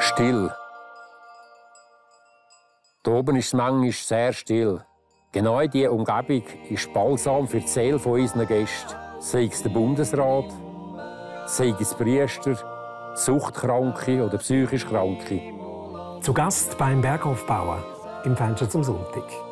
Still. Hier oben ist es manchmal sehr still. Genau diese Umgebung ist balsam für die Seele unserer Gäste. Sei es der Bundesrat, sei es Priester, Suchtkranke oder psychisch Kranke. Zu Gast beim Berghofbauer im Fenster zum Sonntag.